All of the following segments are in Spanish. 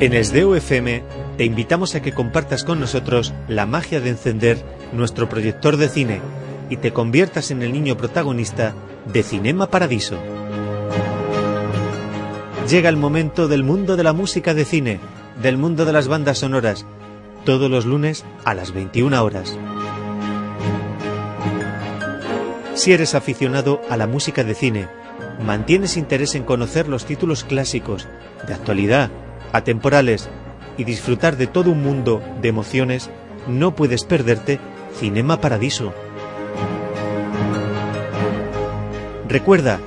En SDU FM te invitamos a que compartas con nosotros la magia de encender nuestro proyector de cine y te conviertas en el niño protagonista de Cinema Paradiso. Llega el momento del mundo de la música de cine, del mundo de las bandas sonoras, todos los lunes a las 21 horas. Si eres aficionado a la música de cine, mantienes interés en conocer los títulos clásicos, de actualidad, atemporales y disfrutar de todo un mundo de emociones, no puedes perderte Cinema Paradiso. Recuerda,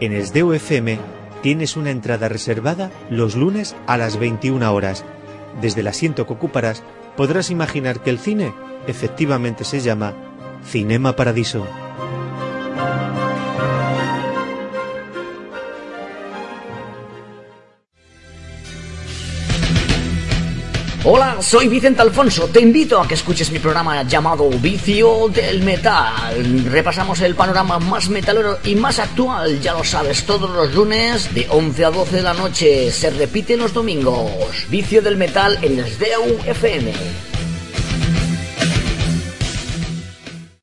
en SDU FM tienes una entrada reservada los lunes a las 21 horas. Desde el asiento que ocuparás podrás imaginar que el cine efectivamente se llama Cinema Paradiso. Hola, soy Vicente Alfonso. Te invito a que escuches mi programa llamado Vicio del Metal. Repasamos el panorama más metalero y más actual, ya lo sabes, todos los lunes de 11 a 12 de la noche. Se repite los domingos. Vicio del Metal en el SDEU FM.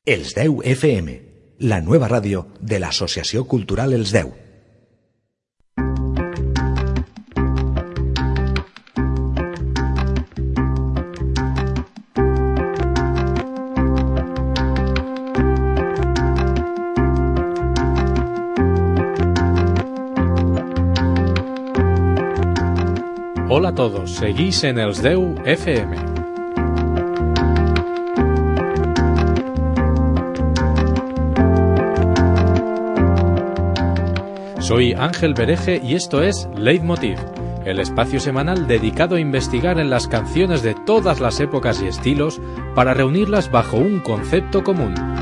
El SDEU FM, la nueva radio de la Asociación Cultural El SDEU. Hola a todos, seguís en el SDEU FM. Soy Ángel Bereje y esto es Leitmotiv, el espacio semanal dedicado a investigar en las canciones de todas las épocas y estilos para reunirlas bajo un concepto común.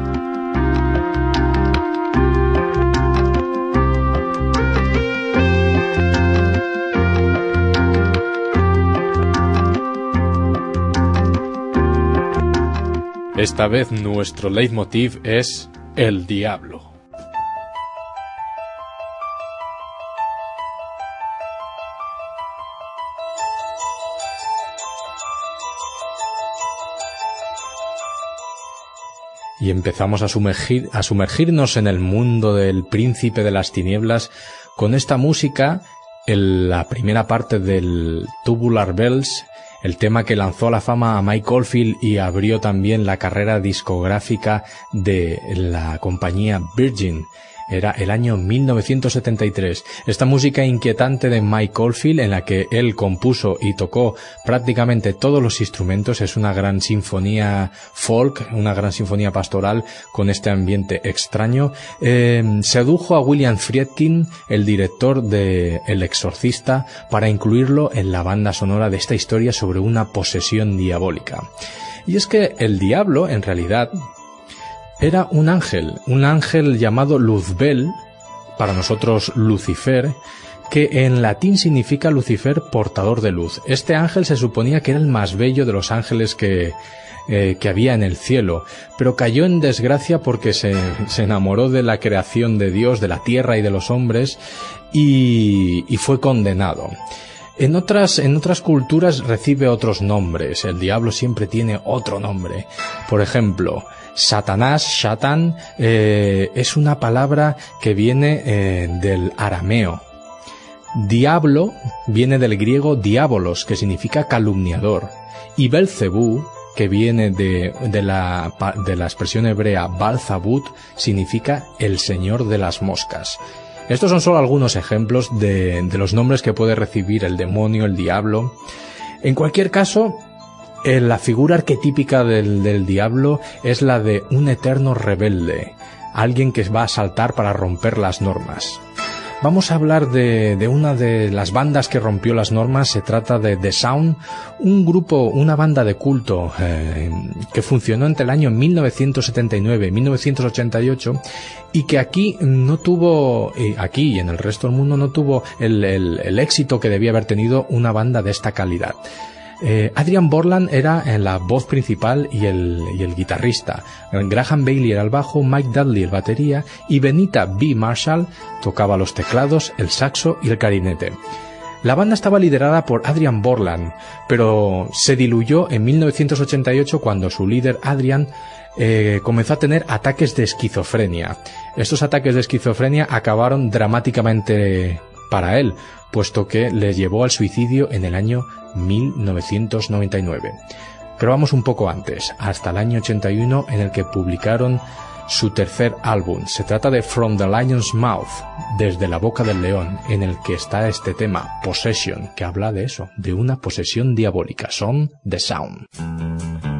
Esta vez nuestro leitmotiv es el diablo. Y empezamos a, sumergir, a sumergirnos en el mundo del príncipe de las tinieblas con esta música, en la primera parte del Tubular Bells, el tema que lanzó a la fama a Mike Oldfield y abrió también la carrera discográfica de la compañía Virgin. Era el año 1973. Esta música inquietante de Mike Oldfield, en la que él compuso y tocó prácticamente todos los instrumentos, es una gran sinfonía folk, una gran sinfonía pastoral con este ambiente extraño. Eh, sedujo a William Friedkin, el director de El Exorcista, para incluirlo en la banda sonora de esta historia sobre una posesión diabólica. Y es que el diablo, en realidad, era un ángel, un ángel llamado Luzbel, para nosotros Lucifer, que en latín significa Lucifer portador de luz. Este ángel se suponía que era el más bello de los ángeles que, eh, que había en el cielo, pero cayó en desgracia porque se, se, enamoró de la creación de Dios, de la tierra y de los hombres, y, y fue condenado. En otras, en otras culturas recibe otros nombres. El diablo siempre tiene otro nombre. Por ejemplo, Satanás, Shatan, eh, es una palabra que viene eh, del arameo. Diablo viene del griego diabolos, que significa calumniador. Y Belcebú, que viene de, de, la, de la expresión hebrea Balzabut, significa el señor de las moscas. Estos son solo algunos ejemplos de, los nombres que puede recibir el demonio, el diablo. En cualquier caso, eh, la figura arquetípica del, del, diablo es la de un eterno rebelde, alguien que va a saltar para romper las normas. Vamos a hablar de, una de las bandas que rompió las normas, se trata de The Sound, un grupo, una banda de culto eh, que funcionó entre el año 1979 y 1988 y que aquí no tuvo, eh, aquí y en el resto del mundo no tuvo el éxito que debía haber tenido una banda de esta calidad. Eh, Adrian Borland era en la voz principal y el, y el guitarrista. Graham Bailey era el bajo, Mike Dudley el batería y Benita B. Marshall tocaba los teclados, el saxo y el clarinete. La banda estaba liderada por Adrian Borland, pero se diluyó en 1988 cuando su líder Adrian eh, comenzó a tener ataques de esquizofrenia. Estos ataques de esquizofrenia acabaron dramáticamente para él, puesto que le llevó al suicidio en el año 1999. Pero vamos un poco antes, hasta el año 81 en el que publicaron su tercer álbum. Se trata de From the Lion's Mouth, desde la boca del león, en el que está este tema, Possession, que habla de eso, de una posesión diabólica. Son The Sound.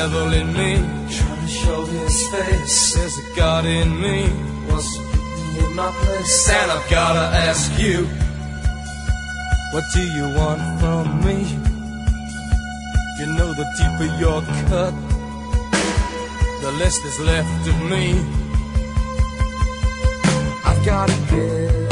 devil in me. Trying to show his face. There's a God in me. Wants to put me in my place. And I've gotta ask you, what do you want from me? You know the deeper your cut, the less is left of me. I've gotta give.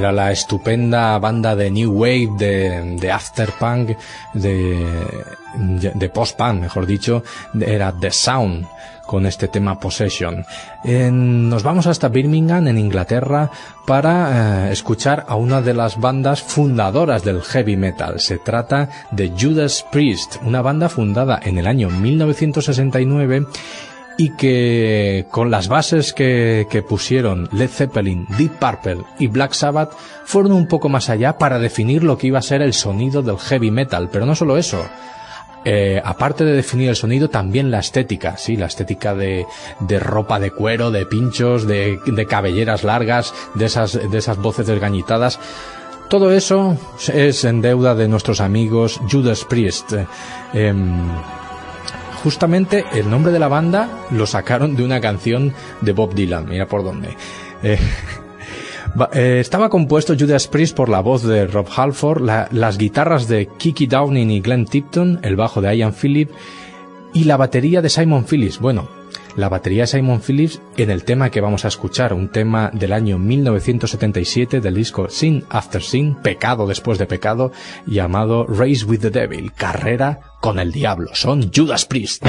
Era la estupenda banda de New Wave, de, de Afterpunk, de, de post-punk, mejor dicho, era The Sound con este tema Possession. nos vamos hasta Birmingham, en Inglaterra, para eh, escuchar a una de las bandas fundadoras del heavy metal. Se trata de Judas Priest, una banda fundada en el año 1969 y que con las bases que, pusieron Led Zeppelin, Deep Purple y Black Sabbath fueron un poco más allá para definir lo que iba a ser el sonido del heavy metal. Pero no solo eso. Eh, aparte de definir el sonido, también la estética, sí, la estética de, de ropa de cuero, de pinchos, de, de cabelleras largas, de esas, de esas voces desgañitadas Todo eso es en deuda de nuestros amigos Judas Priest. Em, justamente el nombre de la banda lo sacaron de una canción de Bob Dylan, mira por dónde. Eh, eh, estaba compuesto Judas Priest por la voz de Rob Halford, las guitarras de Kiki Downing y Glenn Tipton, el bajo de Ian Phillips y la batería de Simon Phillips. Bueno, la batería Simon Phillips en el tema que vamos a escuchar, un tema del año 1977 del disco Sin After Sin, Pecado después de Pecado, llamado Race with the Devil, Carrera con el Diablo. Son Judas Priest.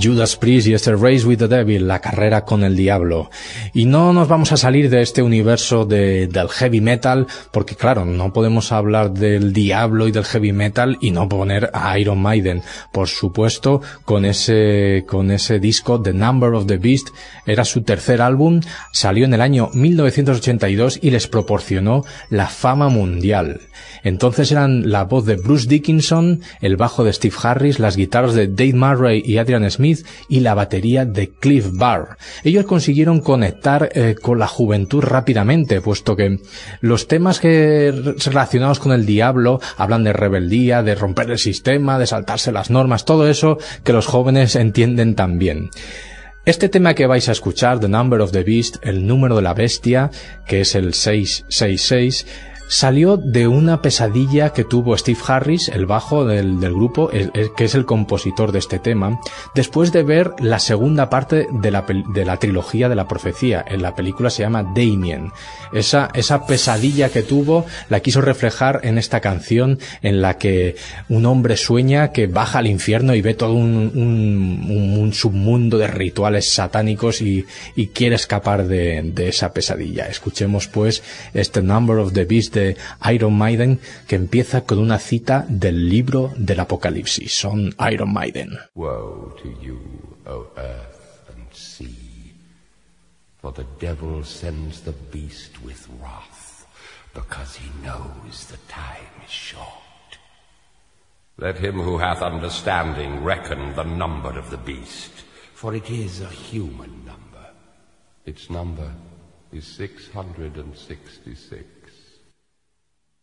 Judas Priest y este Race with the Devil, la carrera con el diablo. Y no nos vamos a salir de este universo de, del heavy metal, porque claro, no podemos hablar del diablo y del heavy metal y no poner a Iron Maiden. Por supuesto, con ese, con ese disco, The Number of the Beast, era su tercer álbum, salió en el año 1982 y les proporcionó la fama mundial. Entonces eran la voz de Bruce Dickinson, el bajo de Steve Harris, las guitarras de Dave Murray y Adrian Smith y la batería de Cliff Barr. Ellos consiguieron conectar eh, con la juventud rápidamente, puesto que los temas que relacionados con el diablo hablan de rebeldía, de romper el sistema, de saltarse las normas, todo eso que los jóvenes entienden también. Este tema que vais a escuchar, The Number of the Beast, el número de la bestia, que es el 666, salió de una pesadilla que tuvo Steve Harris, el bajo del, grupo, que es el compositor de este tema, después de ver la segunda parte de la, de la trilogía de la profecía. En la película se llama Damien. Esa, esa pesadilla que tuvo la quiso reflejar en esta canción en la que un hombre sueña que baja al infierno y ve todo un, un, submundo de rituales satánicos y, y quiere escapar de, de esa pesadilla. Escuchemos pues este Number of the Beast de Iron Maiden que empieza con una cita del libro del Apocalipsis. Son Iron Maiden. Woe to you, O earth and sea, for the devil sends the beast with wrath, because he knows the time is short. Let him who hath understanding reckon the number of the beast, for it is a human number. Its number is 666.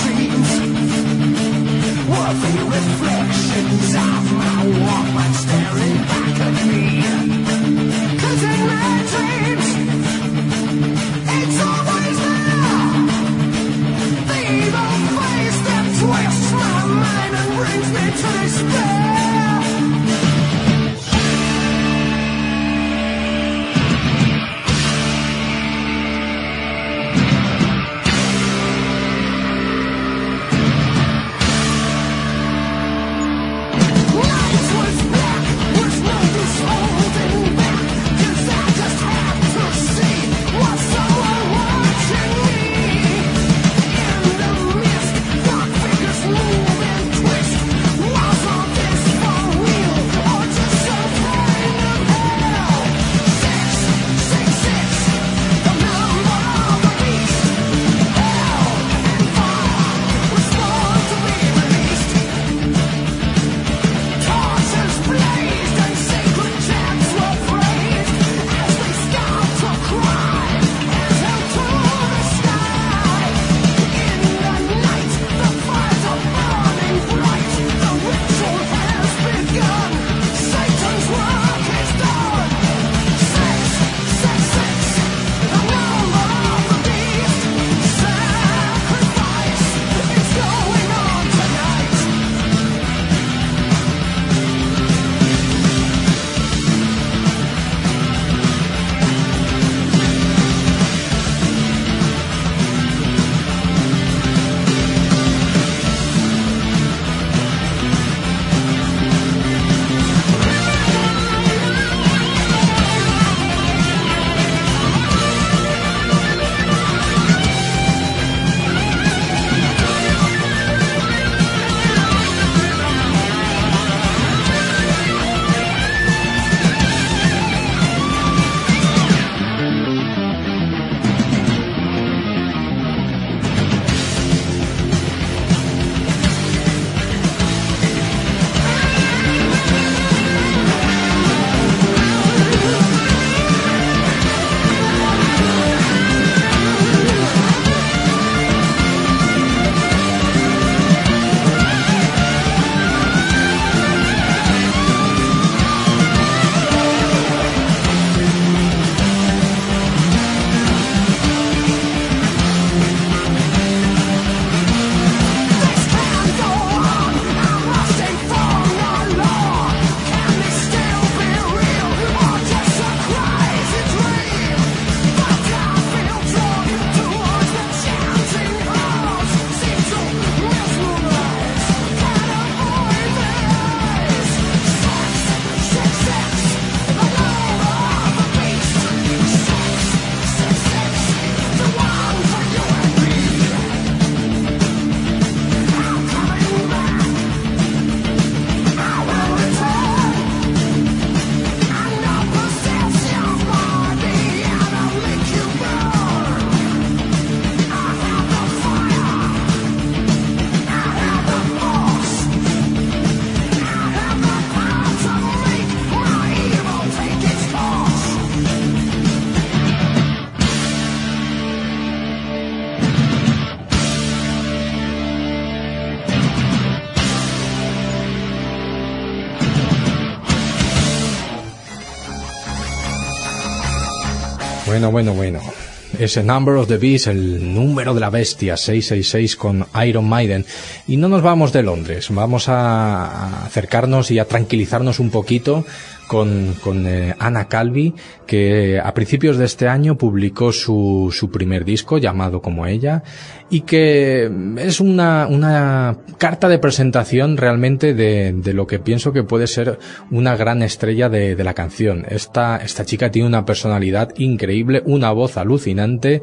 dreams were the reflections of my Walkman staring back at me. Cause in my dreams, it's always there. The evil face that twists my mind and brings me to despair. Bueno, bueno, bueno. Ese Number of the Beast, el número de la bestia, 666 con Iron Maiden. Y no nos vamos de Londres, vamos a acercarnos y a tranquilizarnos un poquito con, con eh, Ana Calvi, que a principios de este año publicó su, su primer disco llamado como ella y que es una, una carta de presentación realmente de, de lo que pienso que puede ser una gran estrella de, de la canción. Esta, esta chica tiene una personalidad increíble, una voz alucinante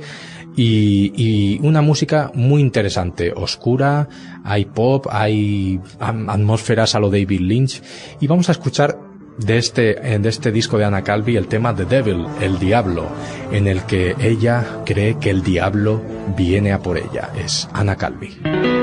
y, y, una música muy interesante, oscura, hay pop, hay atmósferas a lo David Lynch y vamos a escuchar de este, de este disco de Ana Calvi el tema The Devil, el diablo, en el que ella cree que el diablo viene a por ella. Es Ana Calvi.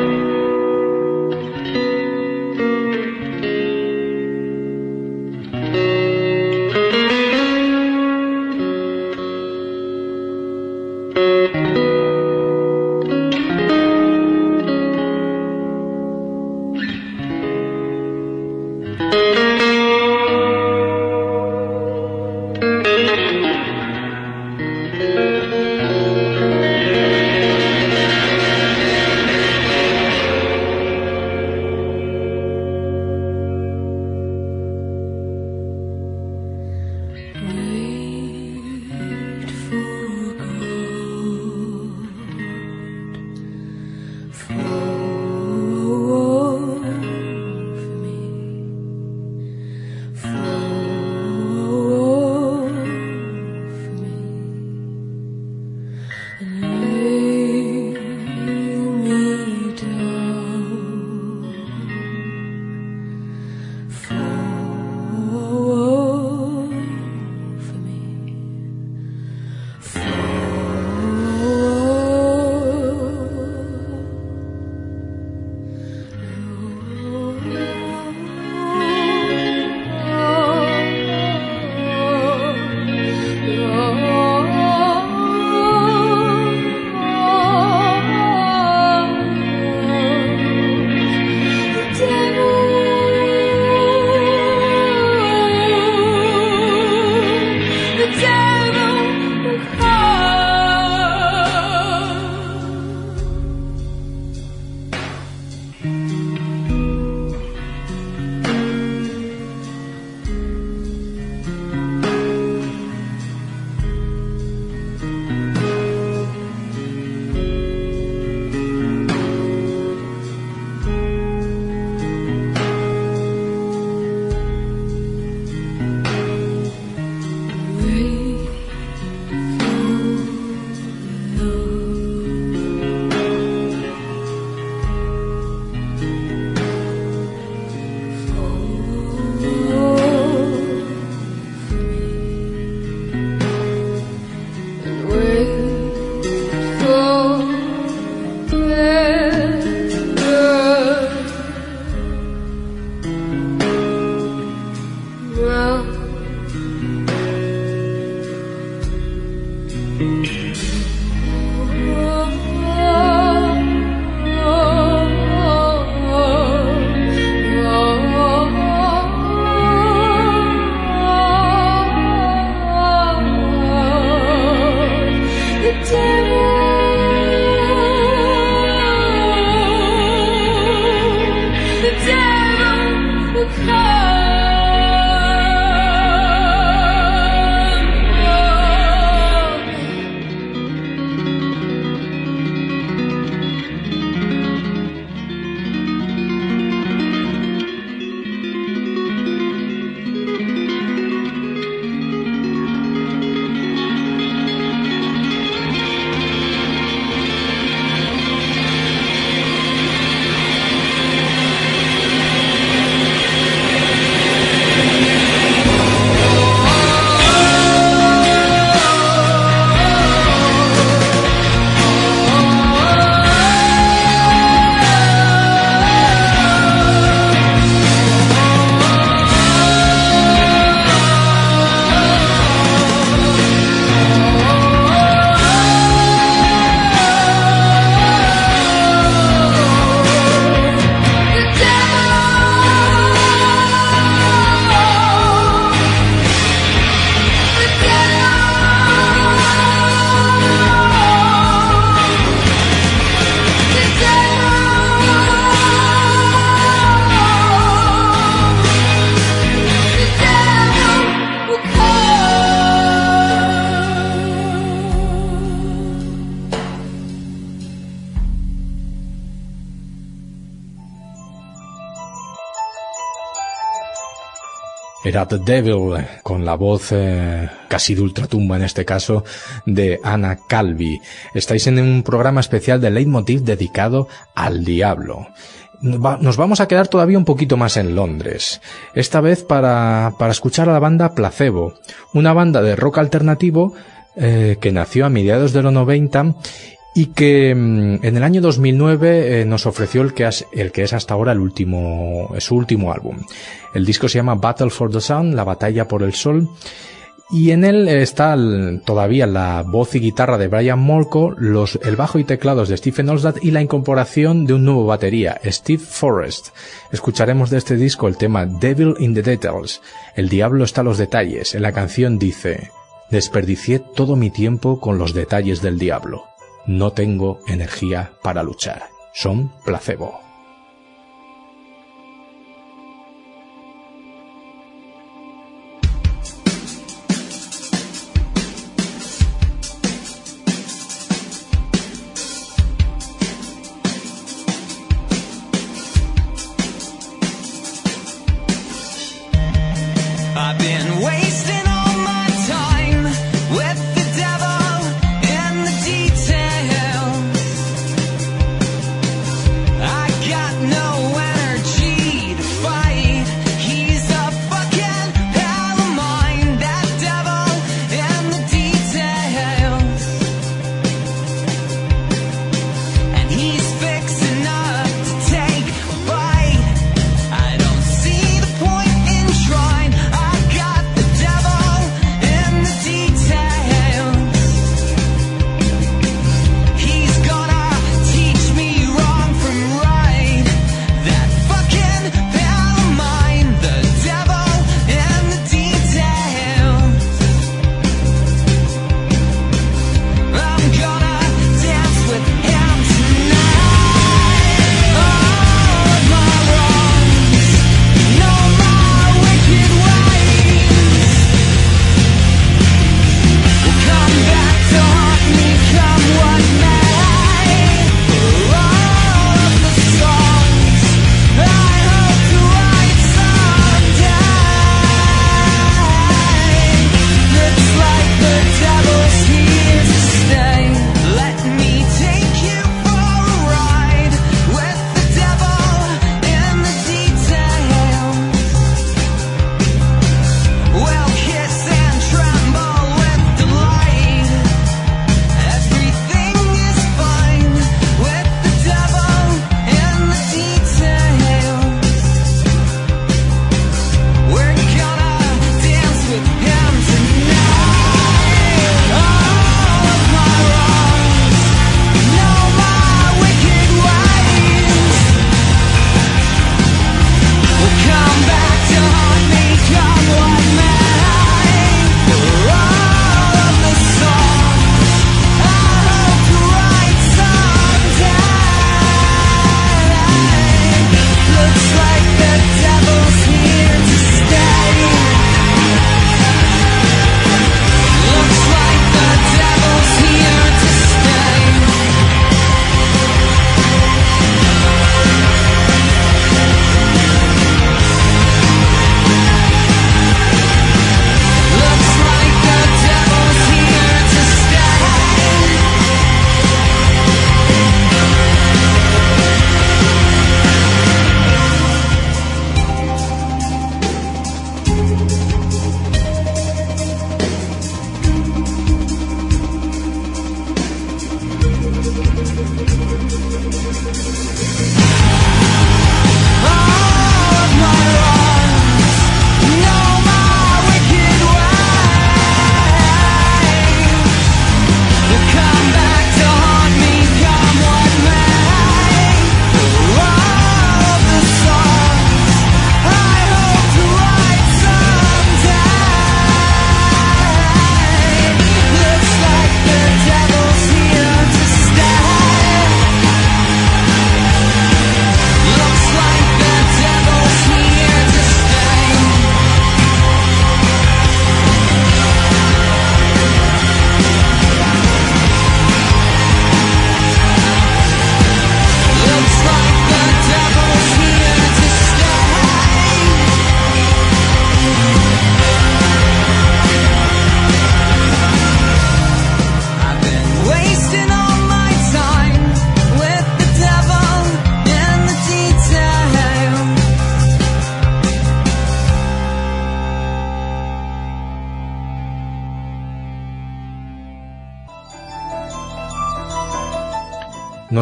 Era The Devil, con la voz eh, casi de ultratumba en este caso de Ana Calvi. Estáis en un programa especial de Leitmotiv dedicado al diablo. Nos vamos a quedar todavía un poquito más en Londres, esta vez para, para escuchar a la banda Placebo, una banda de rock alternativo eh, que nació a mediados de los 90 y que mm, en el año 2009 eh, nos ofreció el que, es, hasta ahora el último, su último álbum. El disco se llama Battle for the Sun, la batalla por el sol, y en él está todavía la voz y guitarra de Brian Molko, el bajo y teclados de Stephen Olstad y la incorporación de un nuevo batería, Steve Forrest. Escucharemos de este disco el tema Devil in the Details. El diablo está a los detalles. En la canción dice, desperdicié todo mi tiempo con los detalles del diablo no tengo energía para luchar. Son placebo.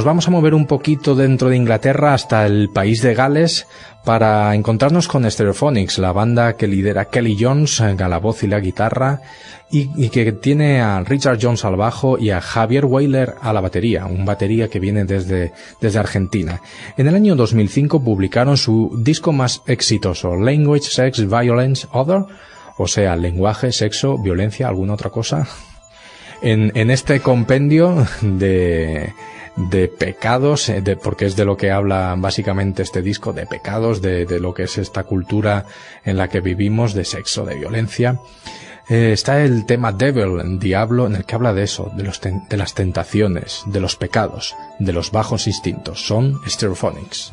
Vamos a mover un poquito dentro de Inglaterra hasta el país de Gales para encontrarnos con Stereophonics, la banda que lidera Kelly Jones a la voz y la guitarra y, que tiene a Richard Jones al bajo y a Javier Weiler a la batería, un batería que viene desde, desde Argentina. En el año 2005 publicaron su disco más exitoso, Language, Sex, Violence, Other, o sea, lenguaje, sexo, violencia, alguna otra cosa. En, en este compendio de, de pecados, eh, de, porque es de lo que habla básicamente este disco, de pecados, de, de, lo que es esta cultura en la que vivimos, de sexo, de violencia. Eh, está el tema Devil, Diablo, en el que habla de eso, de, los de las tentaciones, de los pecados, de los bajos instintos. Son Stereophonics.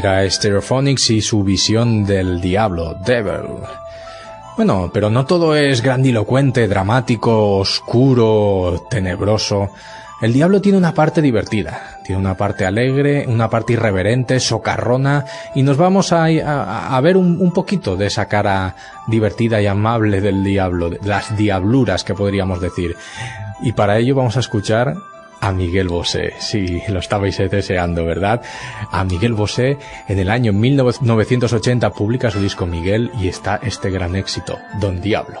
Era Stereophonics y su visión del diablo, Devil. Bueno, pero no todo es grandilocuente, dramático, oscuro, tenebroso. El diablo tiene una parte divertida, tiene una parte alegre, una parte irreverente, socarrona, y nos vamos a, ver un, poquito de esa cara divertida y amable del diablo, las diabluras que podríamos decir. Y para ello vamos a escuchar a Miguel Bosé. Si lo estabais deseando, ¿verdad? A Miguel Bosé en el año 1980 publica su disco Miguel y está este gran éxito, Don Diablo.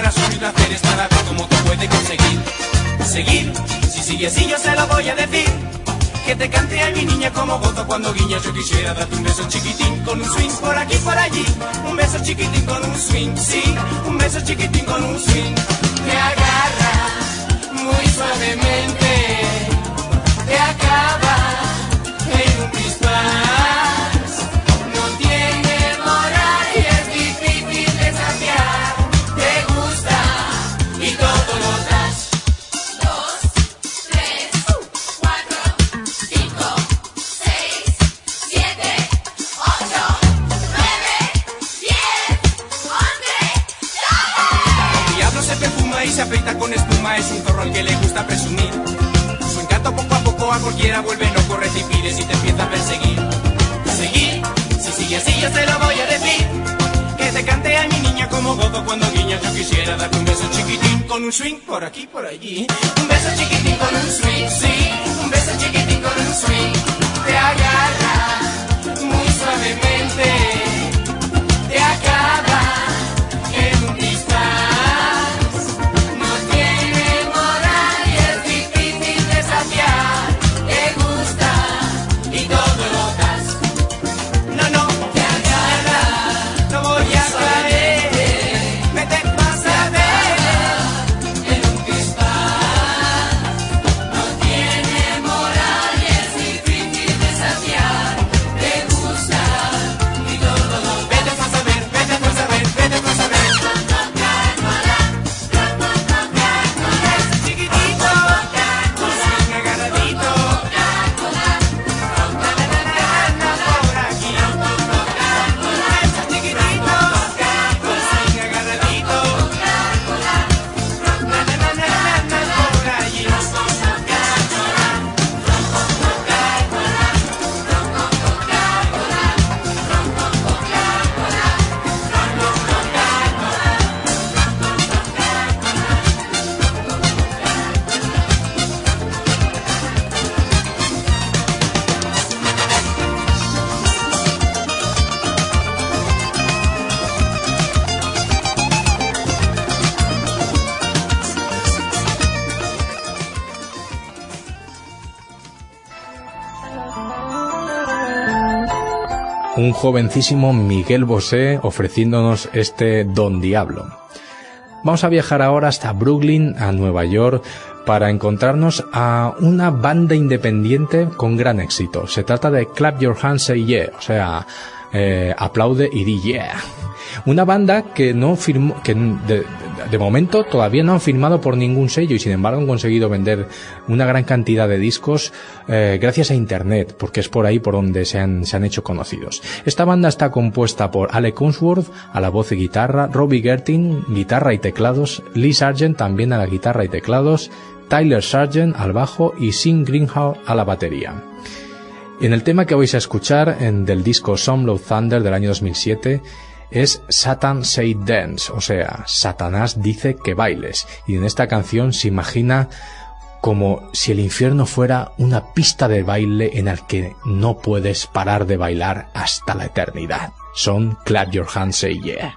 puedes usar a sus placeres para ver cómo te puede conseguir. Seguir, si sigue así yo se lo voy a decir. Que te cante a mi niña como gozo cuando guiñas. Yo quisiera darte un beso chiquitín con un swing por aquí por allí. Un beso chiquitín con un swing, sí. Un beso chiquitín con un swing. Te agarra muy suavemente. Te acaba swing por aquí, por allí. Un beso chiquitín con un swing, sí. Un beso chiquitín con un swing. Te agarra muy suavemente. Un jovencísimo Miguel Bosé ofreciéndonos este Don Diablo. Vamos a viajar ahora hasta Brooklyn, a Nueva York, para encontrarnos a una banda independiente con gran éxito. Se trata de Clap Your Hands Say Yeah, o sea, eh, aplaude y di yeah. Una banda que no firmó, que de momento todavía no han firmado por ningún sello y sin embargo han conseguido vender una gran cantidad de discos eh, gracias a Internet, porque es por ahí por donde se han, se han hecho conocidos. Esta banda está compuesta por Alec Unsworth a la voz y guitarra, Robbie Gertin, guitarra y teclados, Lee Sargent también a la guitarra y teclados, Tyler Sargent al bajo y Sin Greenhow a la batería. En el tema que vais a escuchar en, del disco Some Low Thunder del año 2007, es Satan Say Dance, o sea, Satanás dice que bailes. Y en esta canción se imagina como si el infierno fuera una pista de baile en la que no puedes parar de bailar hasta la eternidad. Son Clap Your Hands Say Yeah.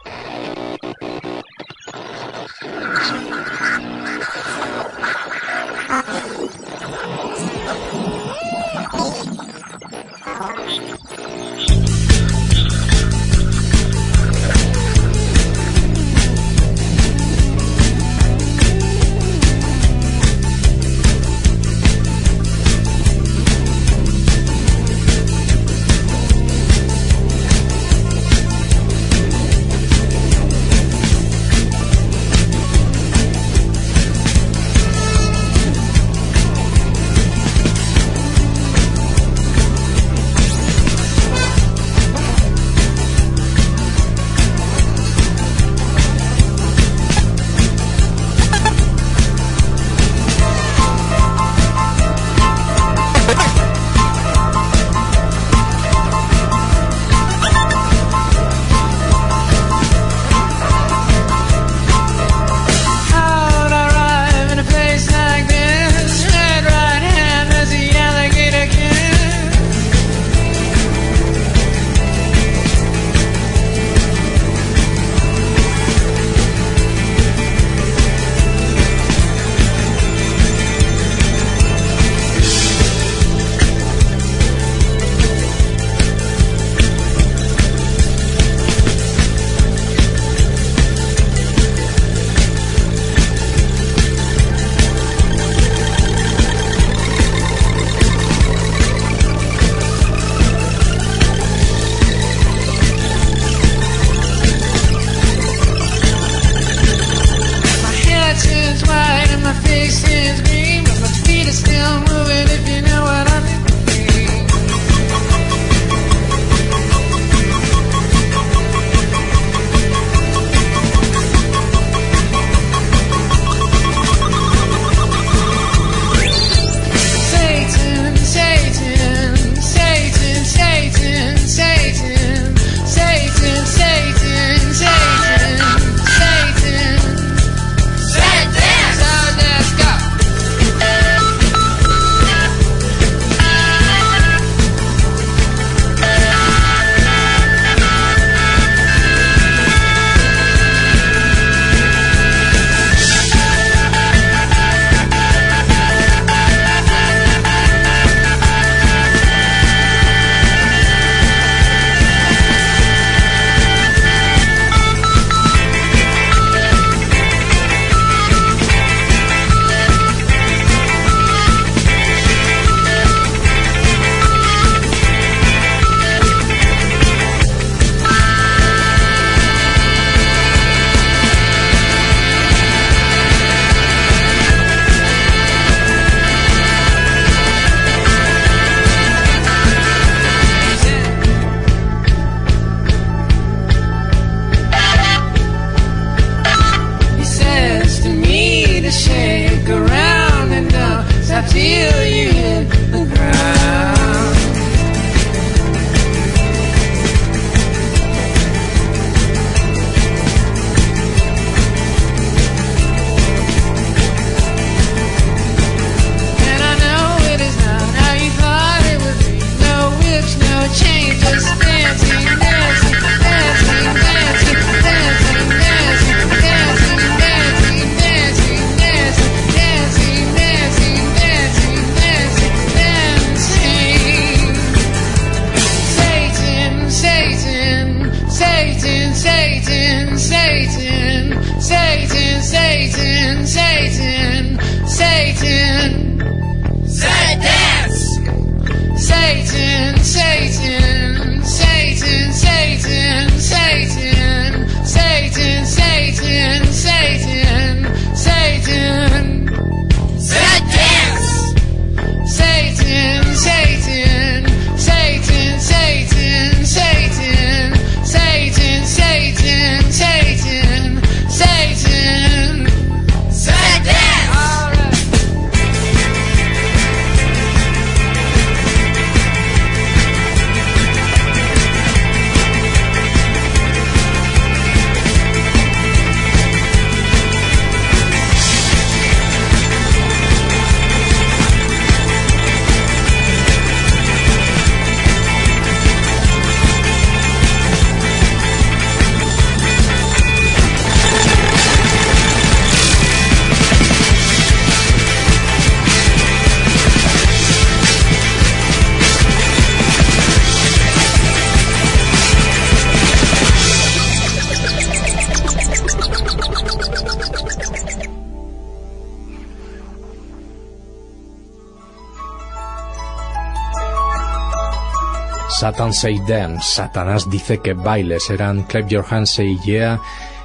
Say Dance, Satanás dice que bailes, eran Clap Your Hands Yeah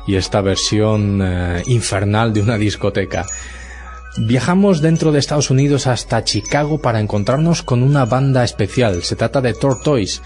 y esta versión eh, infernal de una discoteca. Viajamos dentro de Estados Unidos hasta Chicago para encontrarnos con una banda especial. Se trata de Tortoise.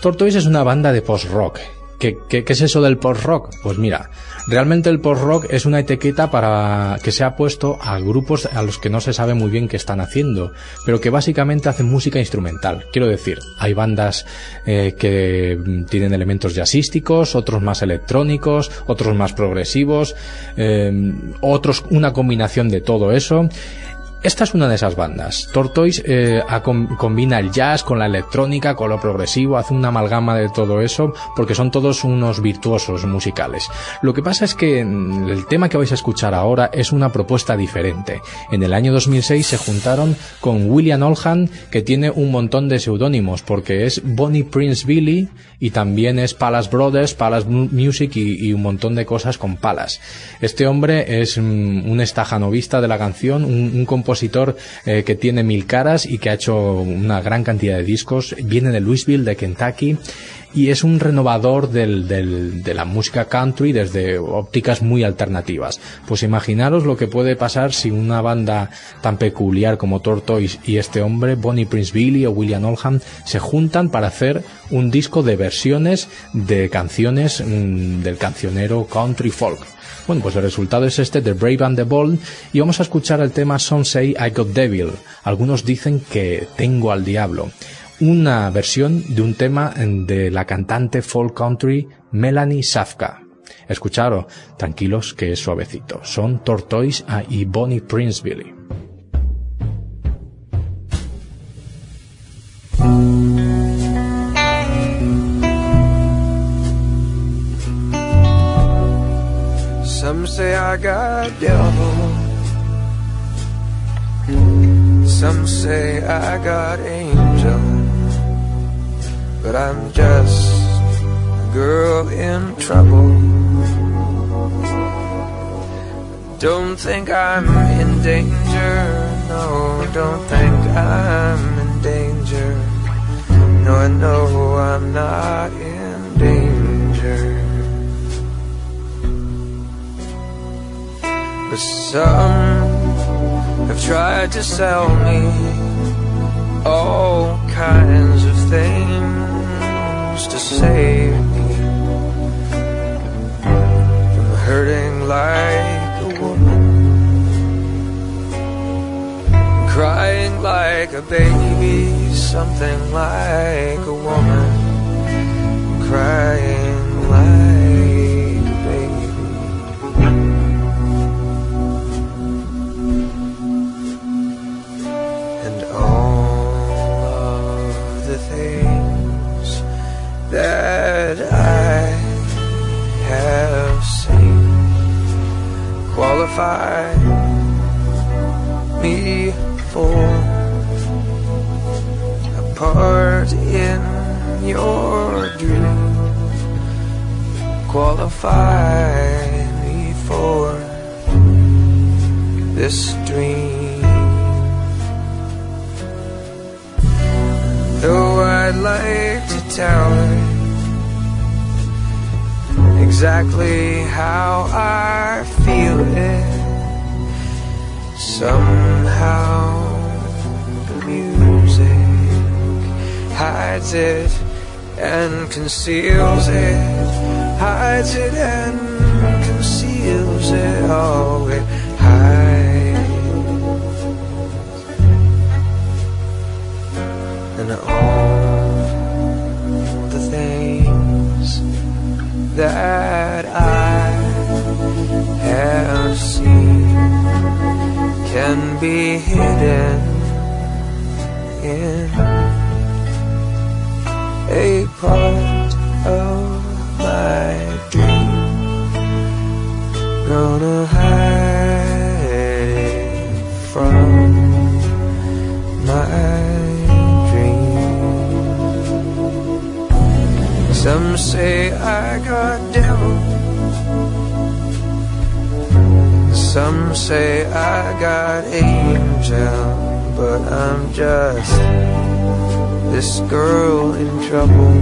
Tortoise es una banda de post-rock. ¿Qué, qué, qué es eso del post-rock? Pues mira, Realmente el post-rock es una etiqueta para que se ha puesto a grupos a los que no se sabe muy bien qué están haciendo, pero que básicamente hacen música instrumental. Quiero decir, hay bandas eh, que tienen elementos jazzísticos, otros más electrónicos, otros más progresivos, eh, otros una combinación de todo eso. Esta es una de esas bandas. Tortoise eh, combina el jazz con la electrónica, con lo progresivo, hace una amalgama de todo eso, porque son todos unos virtuosos musicales. Lo que pasa es que mm, el tema que vais a escuchar ahora es una propuesta diferente. En el año 2006 se juntaron con William Olhan, que tiene un montón de seudónimos, porque es Bonnie Prince Billy y también es Palace Brothers, Palace Music y, un montón de cosas con Palace. Este hombre es mm, un estajanovista de la canción, un, un compositor compositor eh, que tiene mil caras y que ha hecho una gran cantidad de discos. Viene de Louisville, de Kentucky y es un renovador del, de la música country desde ópticas muy alternativas. Pues imaginaros lo que puede pasar si una banda tan peculiar como Tortoise y este hombre, Bonnie Prince Billy o William Oldham, se juntan para hacer un disco de versiones de canciones mmm, del cancionero country folk. Bueno, pues el resultado es este, The Brave and the Bold, y vamos a escuchar el tema Some Say I Got Devil. Algunos dicen que tengo al diablo. Una versión de un tema de la cantante folk country Melanie Safka. Escucharos, tranquilos que es suavecito. Son Tortoise y Bonnie Prince I got devil. Some say I got angel. But I'm just a girl in trouble. Don't think I'm in danger. No, don't think I'm in danger. No, I know I'm not in danger. But some have tried to sell me all kinds of things to save me from hurting like a woman, crying like a baby, something like a woman, crying like. That I have seen qualify me for a part in your dream. Qualify me for this dream. Though I'd like to tell her exactly how I feel it. Somehow the music hides it and conceals it, hides it and conceals it. Oh, it hides and all that I have seen can be hidden in a part of my dream. Gonna hide Some say I got devil. Some say I got angel. But I'm just this girl in trouble.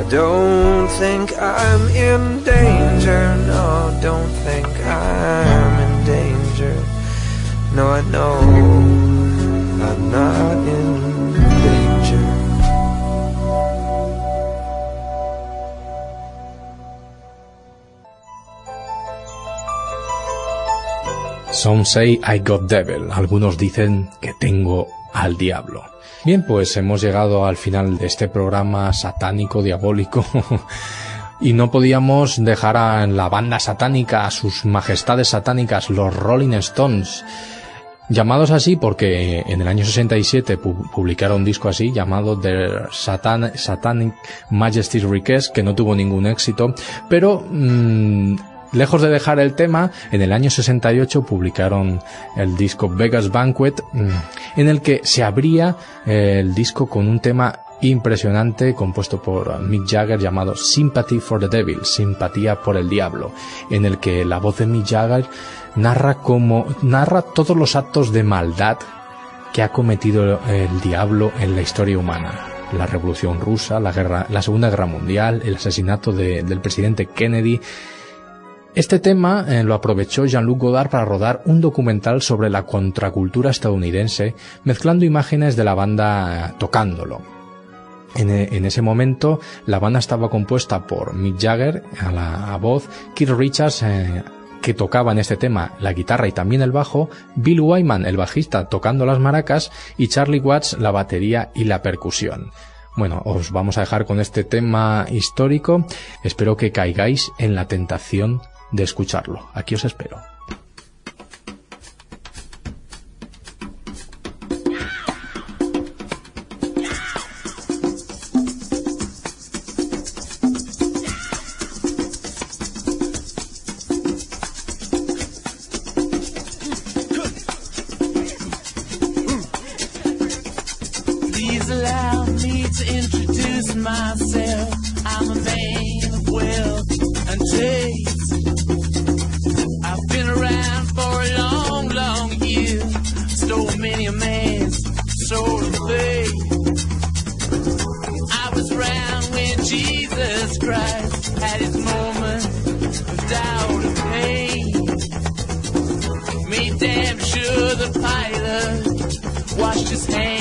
I don't think I'm in danger, no, don't think I'm in danger. No, I know I'm not in Some say I got devil. Algunos dicen que tengo al diablo. Bien, pues hemos llegado al final de este programa satánico, diabólico. y no podíamos dejar a la banda satánica, a sus majestades satánicas, los Rolling Stones. Llamados así porque en el año 67 pu- publicaron un disco así llamado The Satan- Satanic Majesty's Request que no tuvo ningún éxito, pero mm, lejos de dejar el tema, en el año 68 publicaron el disco Vegas Banquet mm, en el que se abría eh, el disco con un tema impresionante compuesto por Mick Jagger llamado Sympathy for the Devil, simpatía por el diablo, en el que la voz de Mick Jagger narra como narra todos los actos de maldad que ha cometido el diablo en la historia humana. La revolución rusa, la guerra, la segunda guerra mundial, el asesinato de- del presidente Kennedy. Este tema eh, lo aprovechó Jean-Luc Godard para rodar un documental sobre la contracultura estadounidense, mezclando imágenes de la banda eh, tocándolo. En, e- en ese momento, la banda estaba compuesta por Mick Jagger a la voz, Keith Richards, eh, que tocaba en este tema la guitarra y también el bajo, Bill Wyman, el bajista, tocando las maracas, y Charlie Watts, la batería y la percusión. Bueno, os vamos a dejar con este tema histórico. Espero que caigáis en la tentación de escucharlo. Aquí os espero. Jesus Christ had his moment of doubt and pain. Made damn sure the pilot washed his hands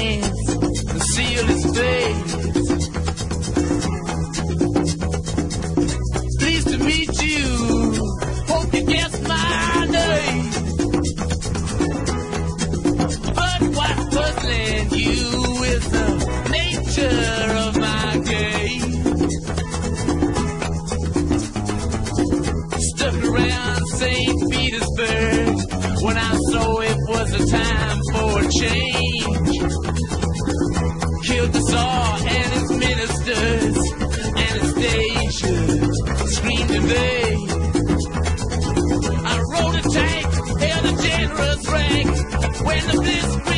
was a time for change. Killed the Tsar and his ministers, Anastasia screamed vain. I rode a tank, held a generous rank when the blitzkrieg